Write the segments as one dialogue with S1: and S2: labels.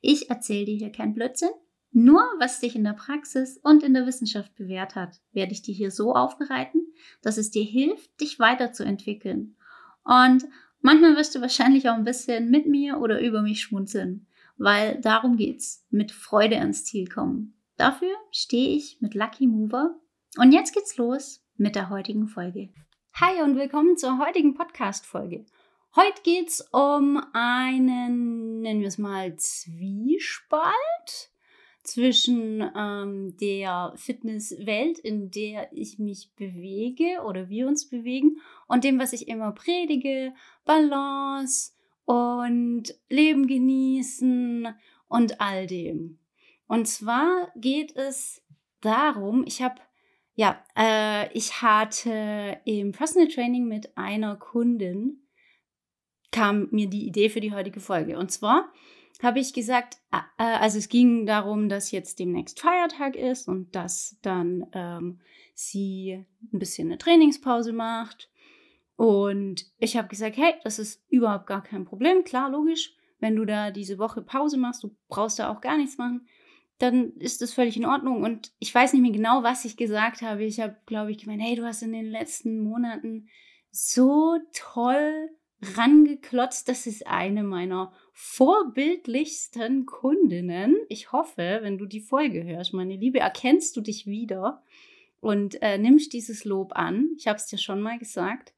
S1: Ich erzähle dir hier kein Blödsinn. Nur was sich in der Praxis und in der Wissenschaft bewährt hat, werde ich dir hier so aufbereiten, dass es dir hilft, dich weiterzuentwickeln. Und manchmal wirst du wahrscheinlich auch ein bisschen mit mir oder über mich schmunzeln, weil darum geht's, mit Freude ans Ziel kommen. Dafür stehe ich mit Lucky Mover. Und jetzt geht's los mit der heutigen Folge. Hi und willkommen zur heutigen Podcast-Folge. Heute geht es um einen, nennen wir es mal, Zwiespalt zwischen ähm, der Fitnesswelt, in der ich mich bewege oder wir uns bewegen, und dem, was ich immer predige, Balance und Leben genießen und all dem. Und zwar geht es darum, ich habe ja, äh, ich hatte im Personal Training mit einer Kundin kam mir die Idee für die heutige Folge. Und zwar habe ich gesagt, äh, also es ging darum, dass jetzt demnächst Feiertag ist und dass dann ähm, sie ein bisschen eine Trainingspause macht. Und ich habe gesagt, hey, das ist überhaupt gar kein Problem. Klar, logisch, wenn du da diese Woche Pause machst, du brauchst da auch gar nichts machen, dann ist das völlig in Ordnung. Und ich weiß nicht mehr genau, was ich gesagt habe. Ich habe, glaube ich, gemeint, hey, du hast in den letzten Monaten so toll rangeklotzt. Das ist eine meiner vorbildlichsten Kundinnen. Ich hoffe, wenn du die Folge hörst, meine Liebe, erkennst du dich wieder und äh, nimmst dieses Lob an. Ich habe es dir schon mal gesagt.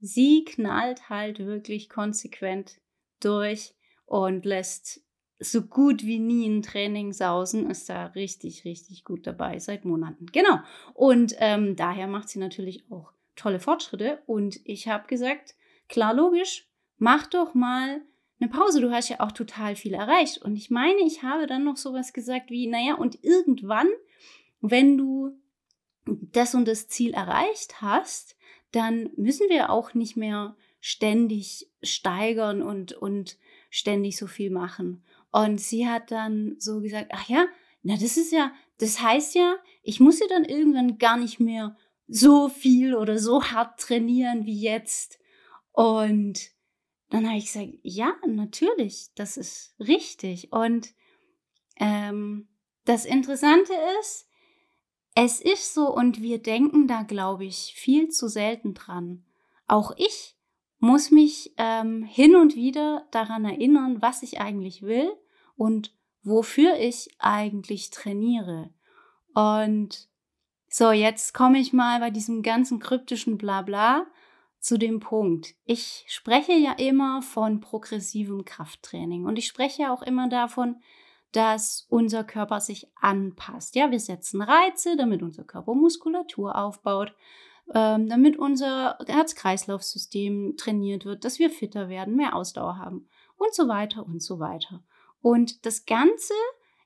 S1: Sie knallt halt wirklich konsequent durch und lässt so gut wie nie ein Training sausen, ist da richtig, richtig gut dabei seit Monaten. Genau. Und ähm, daher macht sie natürlich auch tolle Fortschritte. Und ich habe gesagt, Klar, logisch, mach doch mal eine Pause. Du hast ja auch total viel erreicht. Und ich meine, ich habe dann noch sowas gesagt wie, naja, und irgendwann, wenn du das und das Ziel erreicht hast, dann müssen wir auch nicht mehr ständig steigern und, und ständig so viel machen. Und sie hat dann so gesagt, ach ja, na, das ist ja, das heißt ja, ich muss ja dann irgendwann gar nicht mehr so viel oder so hart trainieren wie jetzt. Und dann habe ich gesagt, ja, natürlich, das ist richtig. Und ähm, das Interessante ist, es ist so und wir denken da, glaube ich, viel zu selten dran. Auch ich muss mich ähm, hin und wieder daran erinnern, was ich eigentlich will und wofür ich eigentlich trainiere. Und so, jetzt komme ich mal bei diesem ganzen kryptischen Blabla zu dem Punkt. Ich spreche ja immer von progressivem Krafttraining und ich spreche auch immer davon, dass unser Körper sich anpasst. Ja, wir setzen Reize, damit unser Körper Muskulatur aufbaut, ähm, damit unser Herz-Kreislauf-System trainiert wird, dass wir fitter werden, mehr Ausdauer haben und so weiter und so weiter. Und das Ganze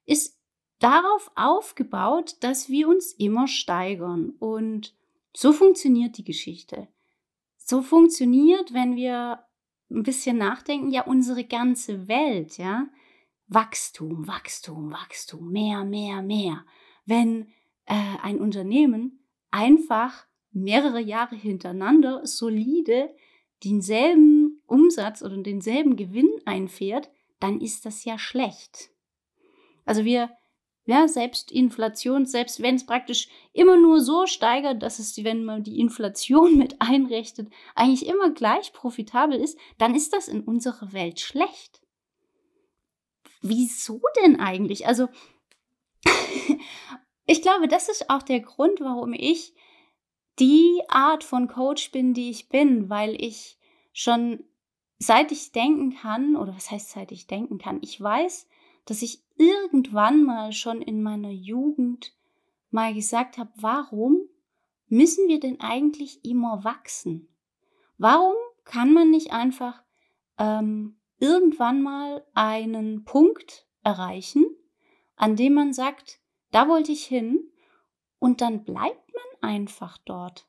S1: ist darauf aufgebaut, dass wir uns immer steigern. Und so funktioniert die Geschichte so funktioniert, wenn wir ein bisschen nachdenken, ja unsere ganze Welt, ja. Wachstum, Wachstum, Wachstum, mehr, mehr, mehr. Wenn äh, ein Unternehmen einfach mehrere Jahre hintereinander solide denselben Umsatz oder denselben Gewinn einfährt, dann ist das ja schlecht. Also wir ja, selbst Inflation, selbst wenn es praktisch immer nur so steigert, dass es, wenn man die Inflation mit einrechnet, eigentlich immer gleich profitabel ist, dann ist das in unserer Welt schlecht. Wieso denn eigentlich? Also, ich glaube, das ist auch der Grund, warum ich die Art von Coach bin, die ich bin, weil ich schon seit ich denken kann, oder was heißt seit ich denken kann, ich weiß, dass ich irgendwann mal schon in meiner Jugend mal gesagt habe, warum müssen wir denn eigentlich immer wachsen? Warum kann man nicht einfach ähm, irgendwann mal einen Punkt erreichen, an dem man sagt, da wollte ich hin und dann bleibt man einfach dort.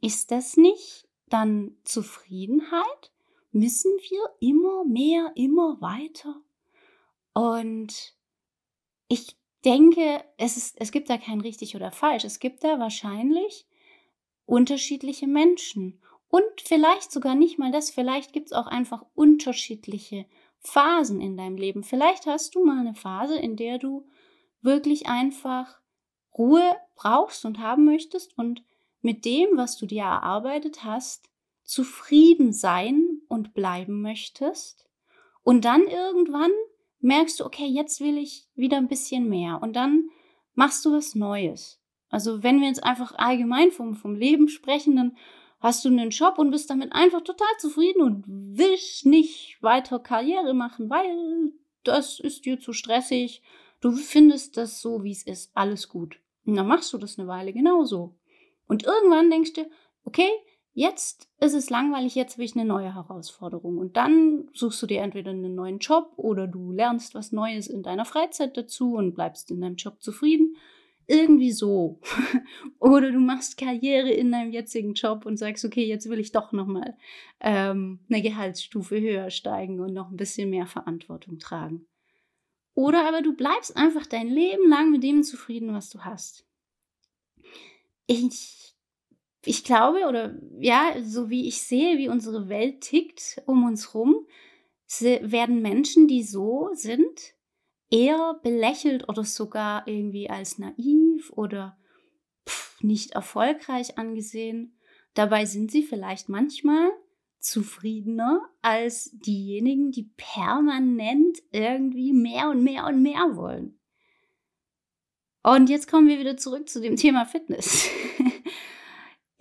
S1: Ist das nicht dann Zufriedenheit? Müssen wir immer mehr, immer weiter? Und ich denke, es, ist, es gibt da kein richtig oder falsch. Es gibt da wahrscheinlich unterschiedliche Menschen. Und vielleicht sogar nicht mal das, vielleicht gibt es auch einfach unterschiedliche Phasen in deinem Leben. Vielleicht hast du mal eine Phase, in der du wirklich einfach Ruhe brauchst und haben möchtest und mit dem, was du dir erarbeitet hast, zufrieden sein und bleiben möchtest. Und dann irgendwann merkst du, okay, jetzt will ich wieder ein bisschen mehr. Und dann machst du was Neues. Also wenn wir jetzt einfach allgemein vom, vom Leben sprechen, dann hast du einen Job und bist damit einfach total zufrieden und willst nicht weiter Karriere machen, weil das ist dir zu stressig. Du findest das so, wie es ist, alles gut. Und dann machst du das eine Weile genauso. Und irgendwann denkst du, okay, jetzt ist es langweilig, jetzt will ich eine neue Herausforderung. Und dann suchst du dir entweder einen neuen Job oder du lernst was Neues in deiner Freizeit dazu und bleibst in deinem Job zufrieden. Irgendwie so. oder du machst Karriere in deinem jetzigen Job und sagst, okay, jetzt will ich doch nochmal ähm, eine Gehaltsstufe höher steigen und noch ein bisschen mehr Verantwortung tragen. Oder aber du bleibst einfach dein Leben lang mit dem zufrieden, was du hast. Ich ich glaube, oder ja, so wie ich sehe, wie unsere Welt tickt um uns rum, werden Menschen, die so sind, eher belächelt oder sogar irgendwie als naiv oder pff, nicht erfolgreich angesehen. Dabei sind sie vielleicht manchmal zufriedener als diejenigen, die permanent irgendwie mehr und mehr und mehr wollen. Und jetzt kommen wir wieder zurück zu dem Thema Fitness.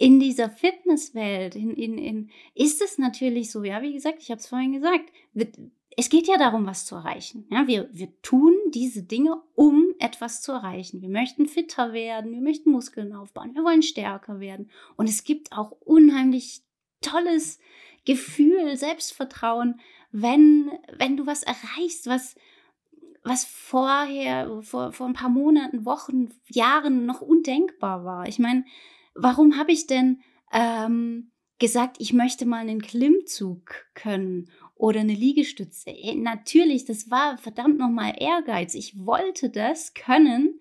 S1: in dieser Fitnesswelt, in, in, in, ist es natürlich so, ja, wie gesagt, ich habe es vorhin gesagt, es geht ja darum, was zu erreichen. Ja, wir, wir tun diese Dinge, um etwas zu erreichen. Wir möchten fitter werden, wir möchten Muskeln aufbauen, wir wollen stärker werden. Und es gibt auch unheimlich tolles Gefühl, Selbstvertrauen, wenn, wenn du was erreichst, was, was vorher, vor, vor ein paar Monaten, Wochen, Jahren noch undenkbar war. Ich meine, warum habe ich denn ähm, gesagt, ich möchte mal einen Klimmzug können oder eine Liegestütze? Äh, natürlich, das war verdammt nochmal Ehrgeiz. Ich wollte das können,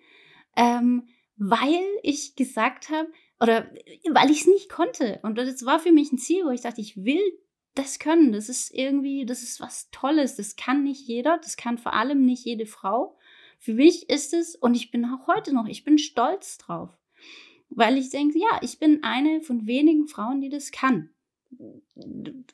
S1: ähm, weil ich gesagt habe, oder weil ich es nicht konnte. Und das war für mich ein Ziel, wo ich dachte, ich will das können. Das ist irgendwie, das ist was Tolles. Das kann nicht jeder. Das kann vor allem nicht jede Frau. Für mich ist es, und ich bin auch heute noch, ich bin stolz drauf weil ich denke, ja, ich bin eine von wenigen Frauen, die das kann.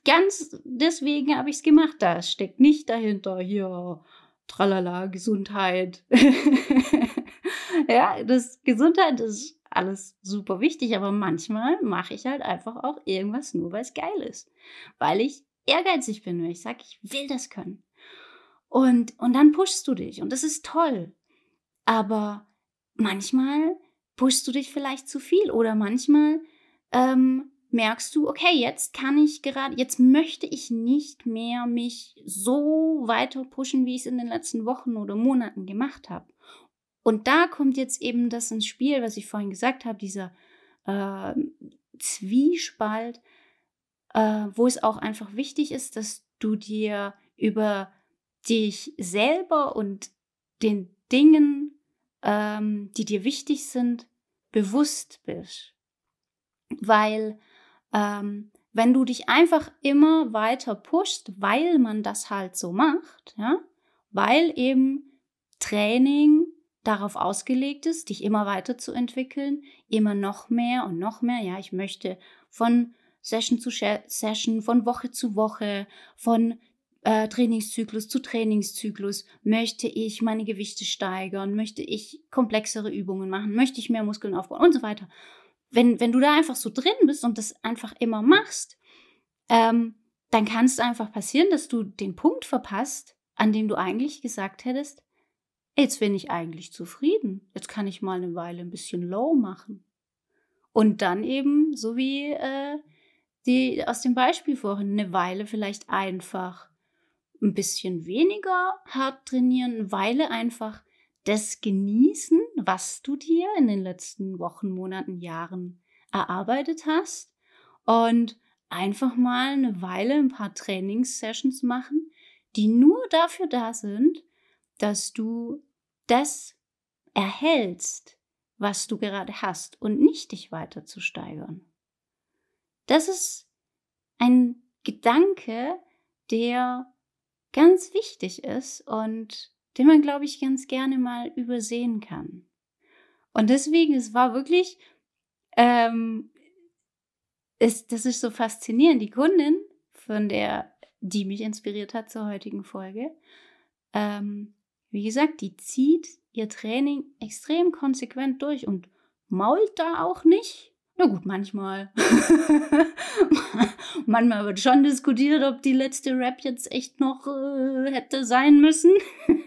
S1: Ganz deswegen habe ich es gemacht. Da steckt nicht dahinter hier tralala Gesundheit. ja, das Gesundheit ist alles super wichtig, aber manchmal mache ich halt einfach auch irgendwas nur, weil es geil ist, weil ich ehrgeizig bin, weil ich sage, ich will das können. Und und dann pushst du dich und das ist toll. Aber manchmal pushst du dich vielleicht zu viel oder manchmal ähm, merkst du, okay, jetzt kann ich gerade, jetzt möchte ich nicht mehr mich so weiter pushen, wie ich es in den letzten Wochen oder Monaten gemacht habe. Und da kommt jetzt eben das ins Spiel, was ich vorhin gesagt habe, dieser äh, Zwiespalt, äh, wo es auch einfach wichtig ist, dass du dir über dich selber und den Dingen ähm, die dir wichtig sind, bewusst bist. Weil ähm, wenn du dich einfach immer weiter pushst, weil man das halt so macht, ja, weil eben Training darauf ausgelegt ist, dich immer weiterzuentwickeln, immer noch mehr und noch mehr. Ja, ich möchte von Session zu Session, von Woche zu Woche, von äh, Trainingszyklus zu Trainingszyklus, möchte ich meine Gewichte steigern, möchte ich komplexere Übungen machen, möchte ich mehr Muskeln aufbauen? Und so weiter. Wenn, wenn du da einfach so drin bist und das einfach immer machst, ähm, dann kann es einfach passieren, dass du den Punkt verpasst, an dem du eigentlich gesagt hättest, jetzt bin ich eigentlich zufrieden, jetzt kann ich mal eine Weile ein bisschen low machen. Und dann eben, so wie äh, die aus dem Beispiel vorhin, eine Weile vielleicht einfach ein bisschen weniger hart trainieren, weil einfach das genießen, was du dir in den letzten Wochen, Monaten, Jahren erarbeitet hast und einfach mal eine Weile ein paar Trainingssessions machen, die nur dafür da sind, dass du das erhältst, was du gerade hast und nicht dich weiter zu steigern. Das ist ein Gedanke, der ganz wichtig ist und den man, glaube ich, ganz gerne mal übersehen kann. Und deswegen, es war wirklich, ähm, es, das ist so faszinierend. Die Kundin, von der, die mich inspiriert hat zur heutigen Folge, ähm, wie gesagt, die zieht ihr Training extrem konsequent durch und mault da auch nicht. Na gut, manchmal. manchmal wird schon diskutiert, ob die letzte Rap jetzt echt noch äh, hätte sein müssen.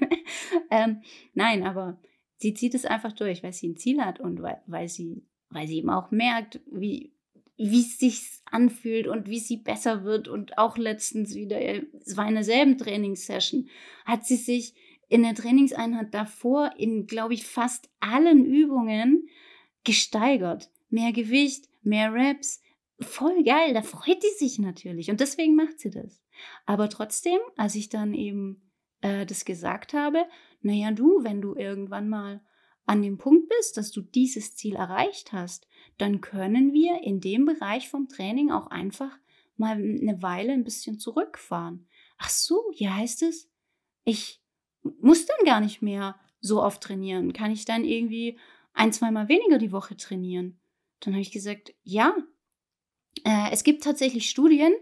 S1: ähm, nein, aber sie zieht es einfach durch, weil sie ein Ziel hat und weil, weil, sie, weil sie eben auch merkt, wie, wie es sich anfühlt und wie sie besser wird. Und auch letztens wieder, es war in derselben Trainingssession, hat sie sich in der Trainingseinheit davor in, glaube ich, fast allen Übungen gesteigert. Mehr Gewicht, mehr Reps. Voll geil, da freut die sich natürlich. Und deswegen macht sie das. Aber trotzdem, als ich dann eben äh, das gesagt habe, naja, du, wenn du irgendwann mal an dem Punkt bist, dass du dieses Ziel erreicht hast, dann können wir in dem Bereich vom Training auch einfach mal eine Weile ein bisschen zurückfahren. Ach so, ja heißt es, ich muss dann gar nicht mehr so oft trainieren. Kann ich dann irgendwie ein, zweimal weniger die Woche trainieren? Dann habe ich gesagt, ja. Äh, es gibt tatsächlich Studien,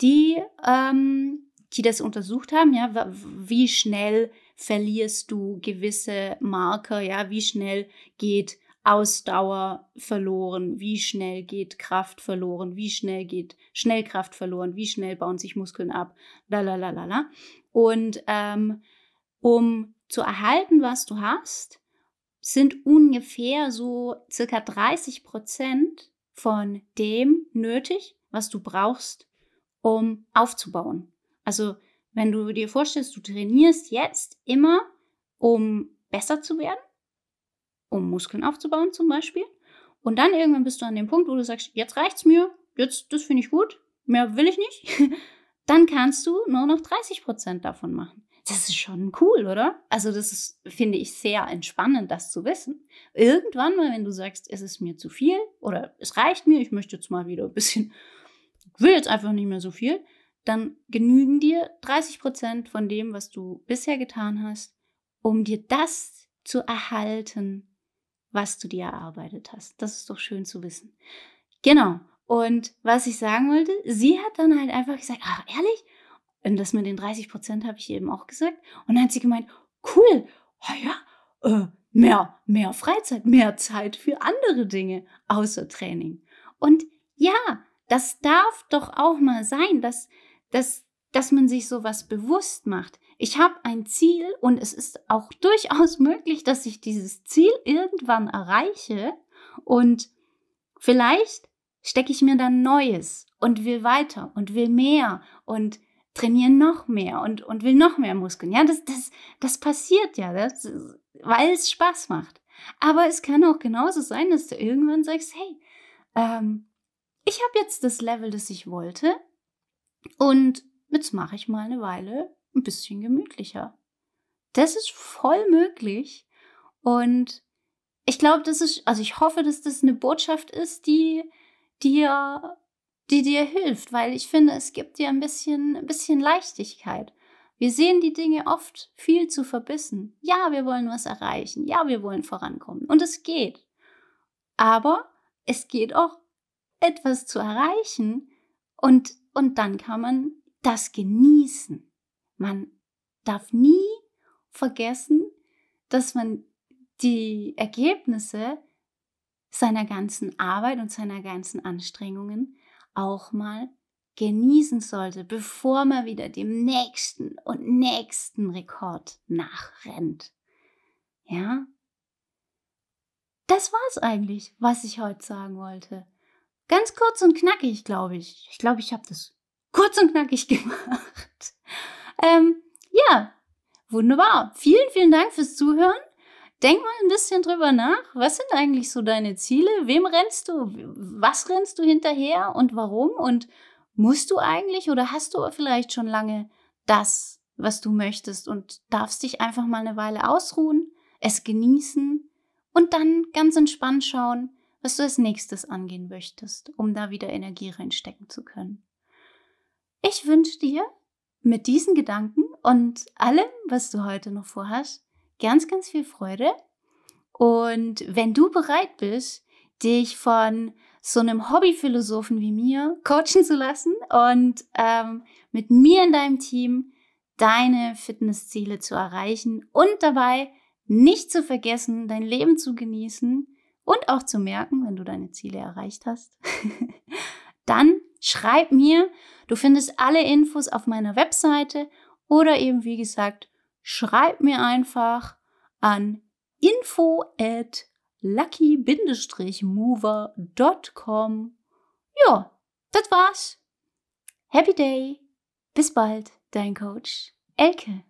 S1: die ähm, die das untersucht haben, ja, wie schnell verlierst du gewisse Marker, ja, wie schnell geht Ausdauer verloren, wie schnell geht Kraft verloren, wie schnell geht Schnellkraft verloren, wie schnell bauen sich Muskeln ab, la Und ähm, um zu erhalten, was du hast, sind ungefähr so circa 30 Prozent von dem nötig, was du brauchst, um aufzubauen. Also wenn du dir vorstellst, du trainierst jetzt immer, um besser zu werden, um Muskeln aufzubauen zum Beispiel, und dann irgendwann bist du an dem Punkt, wo du sagst, jetzt reicht's mir, jetzt das finde ich gut, mehr will ich nicht, dann kannst du nur noch 30 Prozent davon machen. Das ist schon cool, oder? Also das ist, finde ich, sehr entspannend, das zu wissen. Irgendwann mal, wenn du sagst, es ist mir zu viel oder es reicht mir, ich möchte jetzt mal wieder ein bisschen, will jetzt einfach nicht mehr so viel, dann genügen dir 30 Prozent von dem, was du bisher getan hast, um dir das zu erhalten, was du dir erarbeitet hast. Das ist doch schön zu wissen. Genau. Und was ich sagen wollte, sie hat dann halt einfach gesagt, ach ehrlich? Und das mit den 30 Prozent habe ich eben auch gesagt. Und dann hat sie gemeint, cool, oh ja, äh, mehr, mehr Freizeit, mehr Zeit für andere Dinge außer Training. Und ja, das darf doch auch mal sein, dass dass, dass man sich sowas bewusst macht. Ich habe ein Ziel und es ist auch durchaus möglich, dass ich dieses Ziel irgendwann erreiche und vielleicht stecke ich mir dann Neues und will weiter und will mehr und trainiere noch mehr und, und will noch mehr Muskeln. Ja, das, das, das passiert ja, das, weil es Spaß macht. Aber es kann auch genauso sein, dass du irgendwann sagst, hey, ähm, ich habe jetzt das Level, das ich wollte. Und jetzt mache ich mal eine Weile ein bisschen gemütlicher. Das ist voll möglich. Und ich glaube, das ist, also ich hoffe, dass das eine Botschaft ist, die dir, die dir hilft, weil ich finde, es gibt dir ein bisschen, ein bisschen Leichtigkeit. Wir sehen die Dinge oft viel zu verbissen. Ja, wir wollen was erreichen. Ja, wir wollen vorankommen. Und es geht. Aber es geht auch, etwas zu erreichen und und dann kann man das genießen. Man darf nie vergessen, dass man die Ergebnisse seiner ganzen Arbeit und seiner ganzen Anstrengungen auch mal genießen sollte, bevor man wieder dem nächsten und nächsten Rekord nachrennt. Ja? Das war's eigentlich, was ich heute sagen wollte. Ganz kurz und knackig, glaube ich. Ich glaube, ich habe das kurz und knackig gemacht. Ähm, ja, wunderbar. Vielen, vielen Dank fürs Zuhören. Denk mal ein bisschen drüber nach. Was sind eigentlich so deine Ziele? Wem rennst du? Was rennst du hinterher und warum? Und musst du eigentlich oder hast du vielleicht schon lange das, was du möchtest und darfst dich einfach mal eine Weile ausruhen, es genießen und dann ganz entspannt schauen, was du als nächstes angehen möchtest, um da wieder Energie reinstecken zu können. Ich wünsche dir mit diesen Gedanken und allem, was du heute noch vorhast, ganz, ganz viel Freude. Und wenn du bereit bist, dich von so einem Hobbyphilosophen wie mir coachen zu lassen und ähm, mit mir in deinem Team deine Fitnessziele zu erreichen und dabei nicht zu vergessen, dein Leben zu genießen und auch zu merken, wenn du deine Ziele erreicht hast, dann schreib mir. Du findest alle Infos auf meiner Webseite oder eben, wie gesagt, schreib mir einfach an info at lucky-mover.com. Ja, das war's. Happy Day. Bis bald, dein Coach Elke.